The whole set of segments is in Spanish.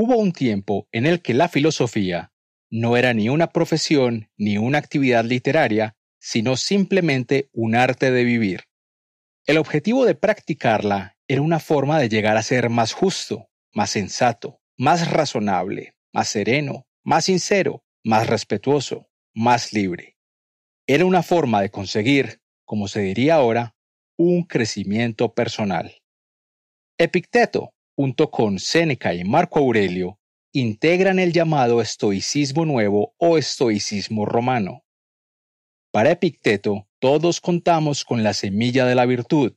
hubo un tiempo en el que la filosofía no era ni una profesión ni una actividad literaria, sino simplemente un arte de vivir. El objetivo de practicarla era una forma de llegar a ser más justo, más sensato, más razonable, más sereno, más sincero, más respetuoso, más libre. Era una forma de conseguir, como se diría ahora, un crecimiento personal. Epicteto, junto con Séneca y Marco Aurelio, integran el llamado estoicismo nuevo o estoicismo romano. Para Epicteto, todos contamos con la semilla de la virtud,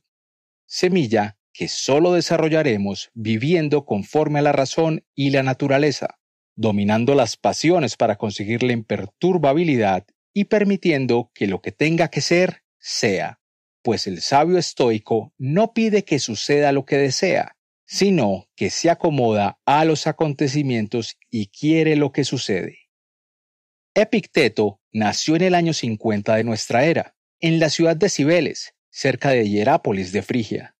semilla que solo desarrollaremos viviendo conforme a la razón y la naturaleza, dominando las pasiones para conseguir la imperturbabilidad y permitiendo que lo que tenga que ser, sea, pues el sabio estoico no pide que suceda lo que desea, sino que se acomoda a los acontecimientos y quiere lo que sucede. Epicteto nació en el año 50 de nuestra era, en la ciudad de Cibeles, cerca de Hierápolis de Frigia.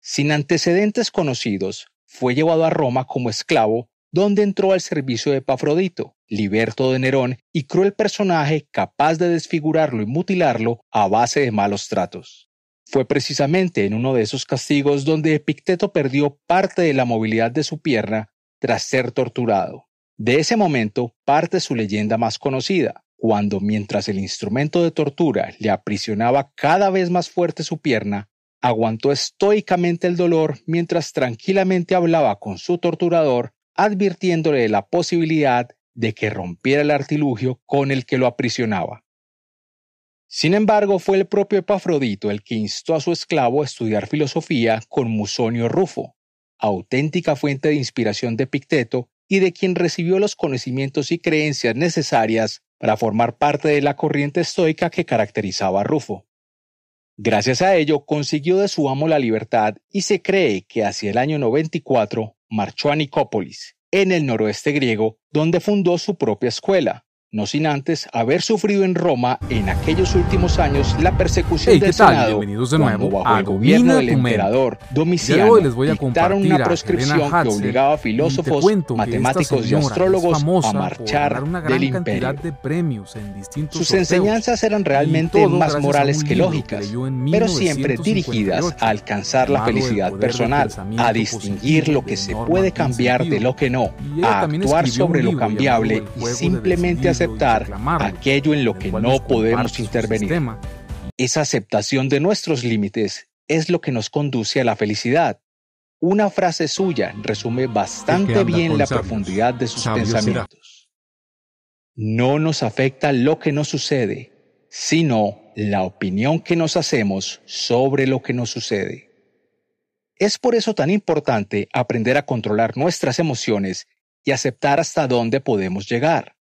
Sin antecedentes conocidos, fue llevado a Roma como esclavo, donde entró al servicio de Epafrodito, liberto de Nerón y cruel personaje capaz de desfigurarlo y mutilarlo a base de malos tratos. Fue precisamente en uno de esos castigos donde Epicteto perdió parte de la movilidad de su pierna tras ser torturado. De ese momento parte su leyenda más conocida, cuando mientras el instrumento de tortura le aprisionaba cada vez más fuerte su pierna, aguantó estoicamente el dolor mientras tranquilamente hablaba con su torturador, advirtiéndole de la posibilidad de que rompiera el artilugio con el que lo aprisionaba. Sin embargo, fue el propio Epafrodito el que instó a su esclavo a estudiar filosofía con Musonio Rufo, auténtica fuente de inspiración de Epicteto y de quien recibió los conocimientos y creencias necesarias para formar parte de la corriente estoica que caracterizaba a Rufo. Gracias a ello consiguió de su amo la libertad y se cree que hacia el año 94 marchó a Nicópolis, en el noroeste griego, donde fundó su propia escuela, no sin antes haber sufrido en Roma en aquellos últimos años la persecución del Senado Bienvenidos de nuevo bajo el gobierno del emperador Domiciano les voy a dictaron una proscripción que obligaba a filósofos, matemáticos y astrólogos a marchar del imperio. De premios en Sus enseñanzas eran realmente más morales que lógicas, pero siempre dirigidas a alcanzar la felicidad personal, a distinguir lo que se puede cambiar de lo que no, a actuar sobre lo cambiable y simplemente aceptar aquello en lo que no podemos intervenir. Esa aceptación de nuestros límites es lo que nos conduce a la felicidad. Una frase suya resume bastante bien la profundidad de sus pensamientos. No nos afecta lo que nos sucede, sino la opinión que nos hacemos sobre lo que nos sucede. Es por eso tan importante aprender a controlar nuestras emociones y aceptar hasta dónde podemos llegar.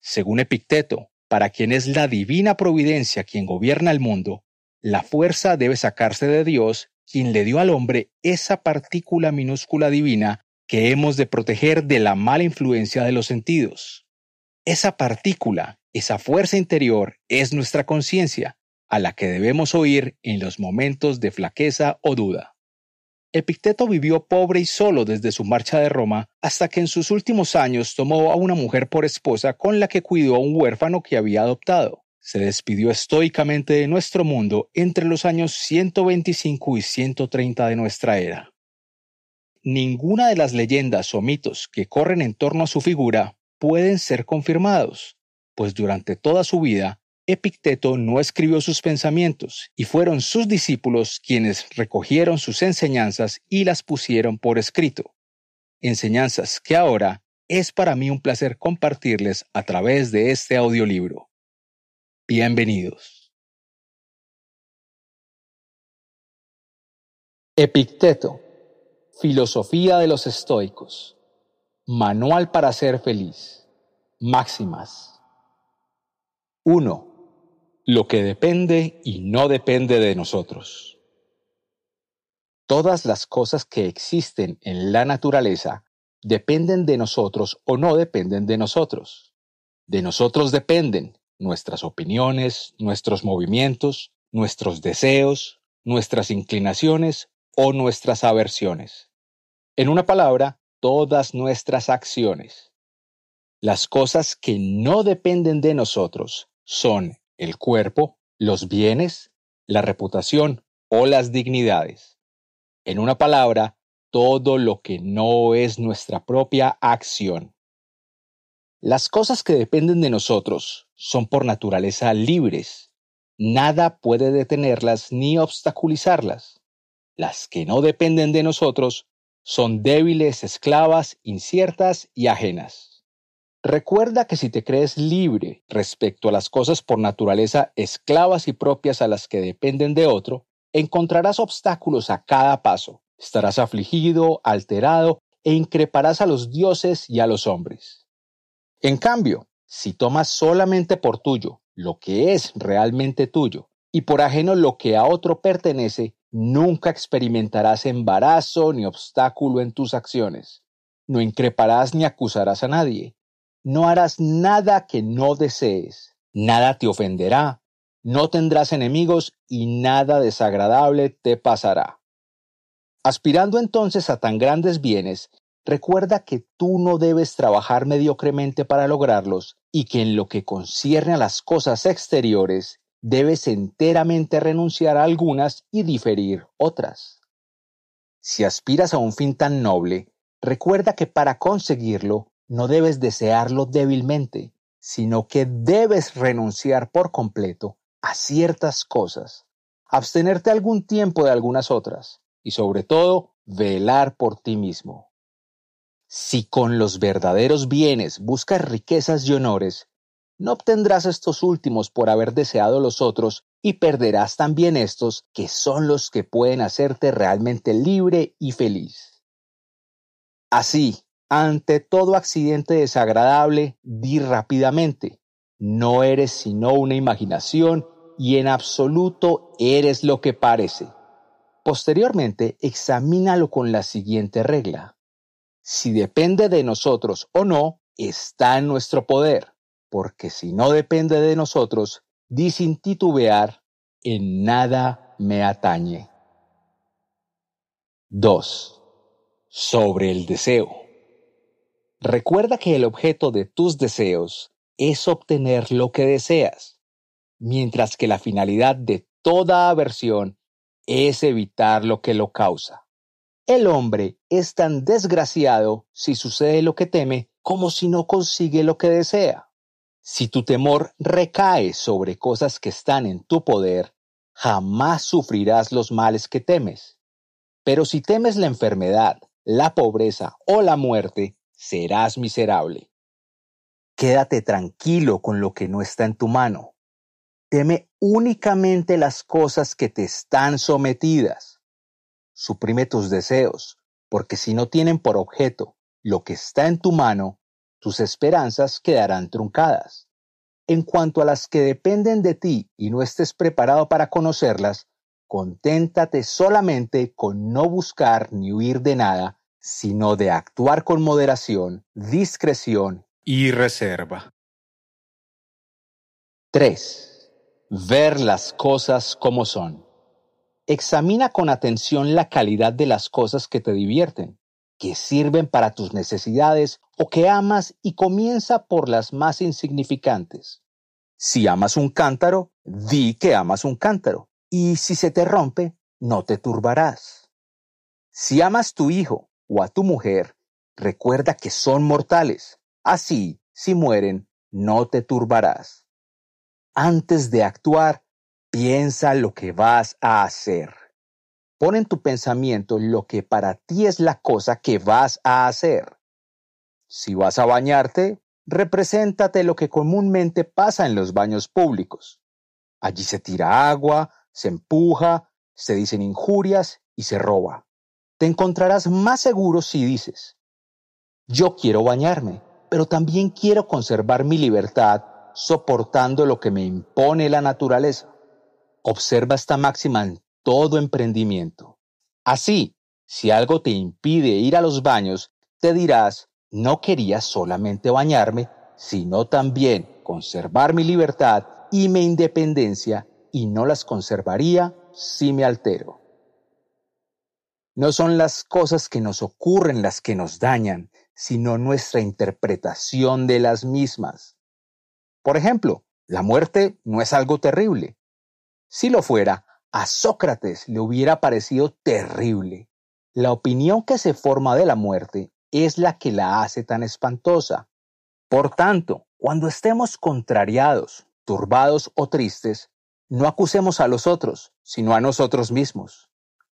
Según Epicteto, para quien es la divina providencia quien gobierna el mundo, la fuerza debe sacarse de Dios, quien le dio al hombre esa partícula minúscula divina que hemos de proteger de la mala influencia de los sentidos. Esa partícula, esa fuerza interior, es nuestra conciencia, a la que debemos oír en los momentos de flaqueza o duda. Epicteto vivió pobre y solo desde su marcha de Roma hasta que en sus últimos años tomó a una mujer por esposa con la que cuidó a un huérfano que había adoptado. Se despidió estoicamente de nuestro mundo entre los años 125 y 130 de nuestra era. Ninguna de las leyendas o mitos que corren en torno a su figura pueden ser confirmados, pues durante toda su vida Epicteto no escribió sus pensamientos, y fueron sus discípulos quienes recogieron sus enseñanzas y las pusieron por escrito. Enseñanzas que ahora es para mí un placer compartirles a través de este audiolibro. Bienvenidos. Epicteto, Filosofía de los Estoicos, Manual para ser feliz, Máximas. 1 lo que depende y no depende de nosotros. Todas las cosas que existen en la naturaleza dependen de nosotros o no dependen de nosotros. De nosotros dependen nuestras opiniones, nuestros movimientos, nuestros deseos, nuestras inclinaciones o nuestras aversiones. En una palabra, todas nuestras acciones. Las cosas que no dependen de nosotros son el cuerpo, los bienes, la reputación o las dignidades. En una palabra, todo lo que no es nuestra propia acción. Las cosas que dependen de nosotros son por naturaleza libres. Nada puede detenerlas ni obstaculizarlas. Las que no dependen de nosotros son débiles, esclavas, inciertas y ajenas. Recuerda que si te crees libre respecto a las cosas por naturaleza esclavas y propias a las que dependen de otro, encontrarás obstáculos a cada paso, estarás afligido, alterado e increparás a los dioses y a los hombres. En cambio, si tomas solamente por tuyo lo que es realmente tuyo y por ajeno lo que a otro pertenece, nunca experimentarás embarazo ni obstáculo en tus acciones. No increparás ni acusarás a nadie. No harás nada que no desees. Nada te ofenderá. No tendrás enemigos y nada desagradable te pasará. Aspirando entonces a tan grandes bienes, recuerda que tú no debes trabajar mediocremente para lograrlos y que en lo que concierne a las cosas exteriores, debes enteramente renunciar a algunas y diferir otras. Si aspiras a un fin tan noble, recuerda que para conseguirlo no debes desearlo débilmente, sino que debes renunciar por completo a ciertas cosas, abstenerte algún tiempo de algunas otras, y sobre todo velar por ti mismo. Si con los verdaderos bienes buscas riquezas y honores, no obtendrás estos últimos por haber deseado los otros y perderás también estos que son los que pueden hacerte realmente libre y feliz. Así, ante todo accidente desagradable, di rápidamente, no eres sino una imaginación y en absoluto eres lo que parece. Posteriormente, examínalo con la siguiente regla. Si depende de nosotros o no, está en nuestro poder, porque si no depende de nosotros, di sin titubear, en nada me atañe. 2. Sobre el deseo. Recuerda que el objeto de tus deseos es obtener lo que deseas, mientras que la finalidad de toda aversión es evitar lo que lo causa. El hombre es tan desgraciado si sucede lo que teme como si no consigue lo que desea. Si tu temor recae sobre cosas que están en tu poder, jamás sufrirás los males que temes. Pero si temes la enfermedad, la pobreza o la muerte, serás miserable. Quédate tranquilo con lo que no está en tu mano. Teme únicamente las cosas que te están sometidas. Suprime tus deseos, porque si no tienen por objeto lo que está en tu mano, tus esperanzas quedarán truncadas. En cuanto a las que dependen de ti y no estés preparado para conocerlas, conténtate solamente con no buscar ni huir de nada, sino de actuar con moderación, discreción y reserva. 3 Ver las cosas como son. Examina con atención la calidad de las cosas que te divierten, que sirven para tus necesidades o que amas y comienza por las más insignificantes. Si amas un cántaro, di que amas un cántaro, y si se te rompe, no te turbarás. Si amas tu hijo o a tu mujer, recuerda que son mortales. Así, si mueren, no te turbarás antes de actuar, piensa lo que vas a hacer. Pon en tu pensamiento lo que para ti es la cosa que vas a hacer. Si vas a bañarte, represéntate lo que comúnmente pasa en los baños públicos. Allí se tira agua, se empuja, se dicen injurias y se roba. Te encontrarás más seguro si dices, yo quiero bañarme, pero también quiero conservar mi libertad soportando lo que me impone la naturaleza. Observa esta máxima en todo emprendimiento. Así, si algo te impide ir a los baños, te dirás, no quería solamente bañarme, sino también conservar mi libertad y mi independencia, y no las conservaría si me altero. No son las cosas que nos ocurren las que nos dañan, sino nuestra interpretación de las mismas. Por ejemplo, la muerte no es algo terrible. Si lo fuera, a Sócrates le hubiera parecido terrible. La opinión que se forma de la muerte es la que la hace tan espantosa. Por tanto, cuando estemos contrariados, turbados o tristes, no acusemos a los otros, sino a nosotros mismos.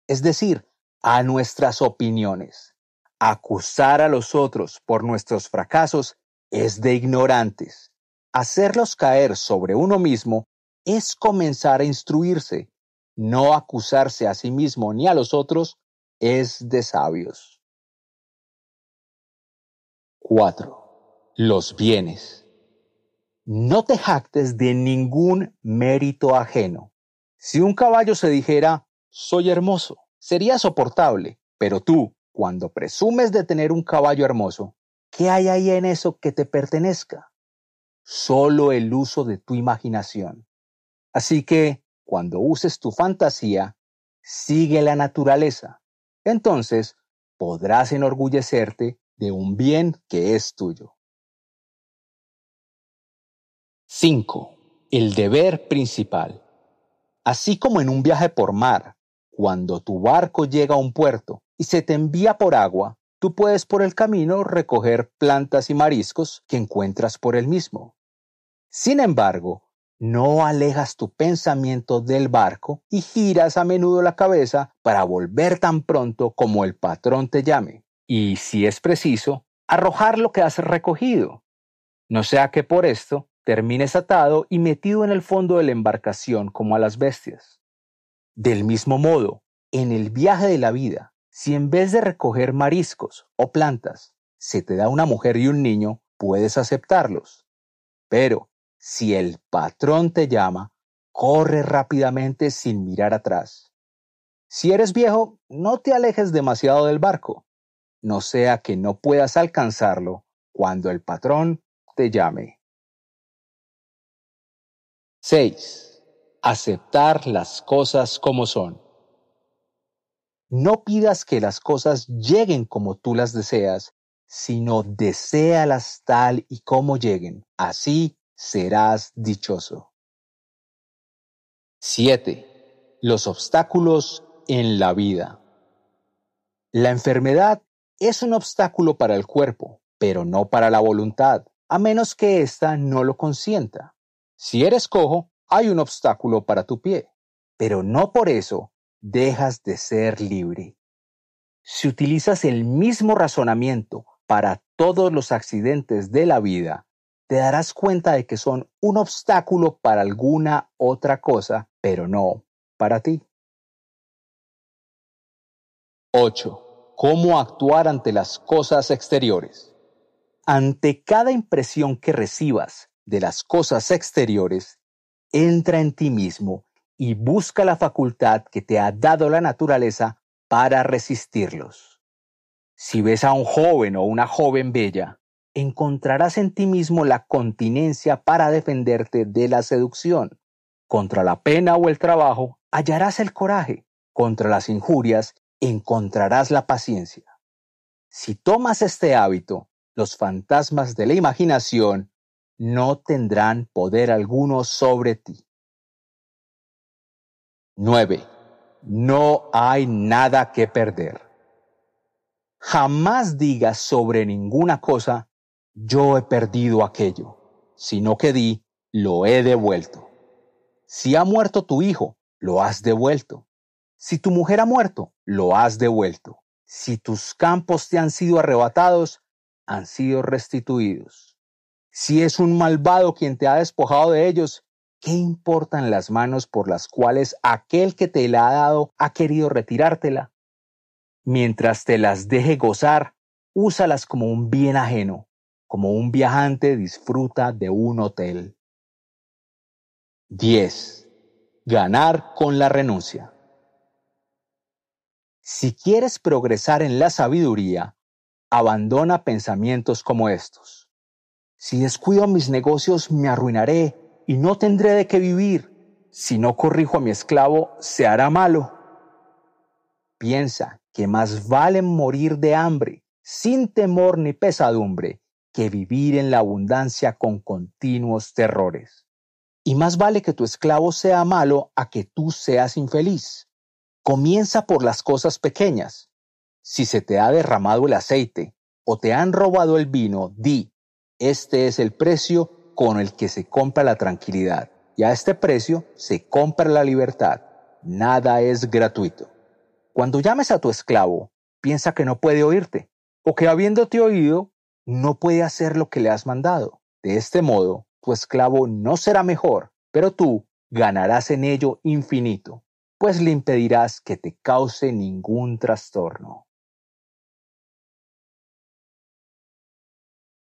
Es decir, a nuestras opiniones. Acusar a los otros por nuestros fracasos es de ignorantes. Hacerlos caer sobre uno mismo es comenzar a instruirse. No acusarse a sí mismo ni a los otros es de sabios. 4. Los bienes. No te jactes de ningún mérito ajeno. Si un caballo se dijera, soy hermoso, sería soportable, pero tú, cuando presumes de tener un caballo hermoso, ¿qué hay ahí en eso que te pertenezca? Solo el uso de tu imaginación. Así que, cuando uses tu fantasía, sigue la naturaleza. Entonces, podrás enorgullecerte de un bien que es tuyo. 5. El deber principal. Así como en un viaje por mar, cuando tu barco llega a un puerto y se te envía por agua, tú puedes por el camino recoger plantas y mariscos que encuentras por el mismo. Sin embargo, no alejas tu pensamiento del barco y giras a menudo la cabeza para volver tan pronto como el patrón te llame, y si es preciso, arrojar lo que has recogido. No sea que por esto termines atado y metido en el fondo de la embarcación como a las bestias. Del mismo modo, en el viaje de la vida, si en vez de recoger mariscos o plantas, se te da una mujer y un niño, puedes aceptarlos. Pero, si el patrón te llama, corre rápidamente sin mirar atrás. Si eres viejo, no te alejes demasiado del barco, no sea que no puedas alcanzarlo cuando el patrón te llame. 6 aceptar las cosas como son. No pidas que las cosas lleguen como tú las deseas, sino deséalas tal y como lleguen. Así serás dichoso. 7. Los obstáculos en la vida. La enfermedad es un obstáculo para el cuerpo, pero no para la voluntad, a menos que ésta no lo consienta. Si eres cojo, hay un obstáculo para tu pie, pero no por eso dejas de ser libre. Si utilizas el mismo razonamiento para todos los accidentes de la vida, te darás cuenta de que son un obstáculo para alguna otra cosa, pero no para ti. 8. ¿Cómo actuar ante las cosas exteriores? Ante cada impresión que recibas de las cosas exteriores, entra en ti mismo y busca la facultad que te ha dado la naturaleza para resistirlos. Si ves a un joven o una joven bella, encontrarás en ti mismo la continencia para defenderte de la seducción. Contra la pena o el trabajo hallarás el coraje. Contra las injurias encontrarás la paciencia. Si tomas este hábito, los fantasmas de la imaginación no tendrán poder alguno sobre ti. 9. No hay nada que perder. Jamás digas sobre ninguna cosa, yo he perdido aquello, sino que di, lo he devuelto. Si ha muerto tu hijo, lo has devuelto. Si tu mujer ha muerto, lo has devuelto. Si tus campos te han sido arrebatados, han sido restituidos. Si es un malvado quien te ha despojado de ellos, ¿qué importan las manos por las cuales aquel que te la ha dado ha querido retirártela? Mientras te las deje gozar, úsalas como un bien ajeno, como un viajante disfruta de un hotel. 10. Ganar con la renuncia. Si quieres progresar en la sabiduría, abandona pensamientos como estos. Si descuido mis negocios, me arruinaré y no tendré de qué vivir. Si no corrijo a mi esclavo, se hará malo. Piensa que más vale morir de hambre, sin temor ni pesadumbre, que vivir en la abundancia con continuos terrores. Y más vale que tu esclavo sea malo a que tú seas infeliz. Comienza por las cosas pequeñas. Si se te ha derramado el aceite o te han robado el vino, di, este es el precio con el que se compra la tranquilidad, y a este precio se compra la libertad. Nada es gratuito. Cuando llames a tu esclavo, piensa que no puede oírte, o que habiéndote oído, no puede hacer lo que le has mandado. De este modo, tu esclavo no será mejor, pero tú ganarás en ello infinito, pues le impedirás que te cause ningún trastorno.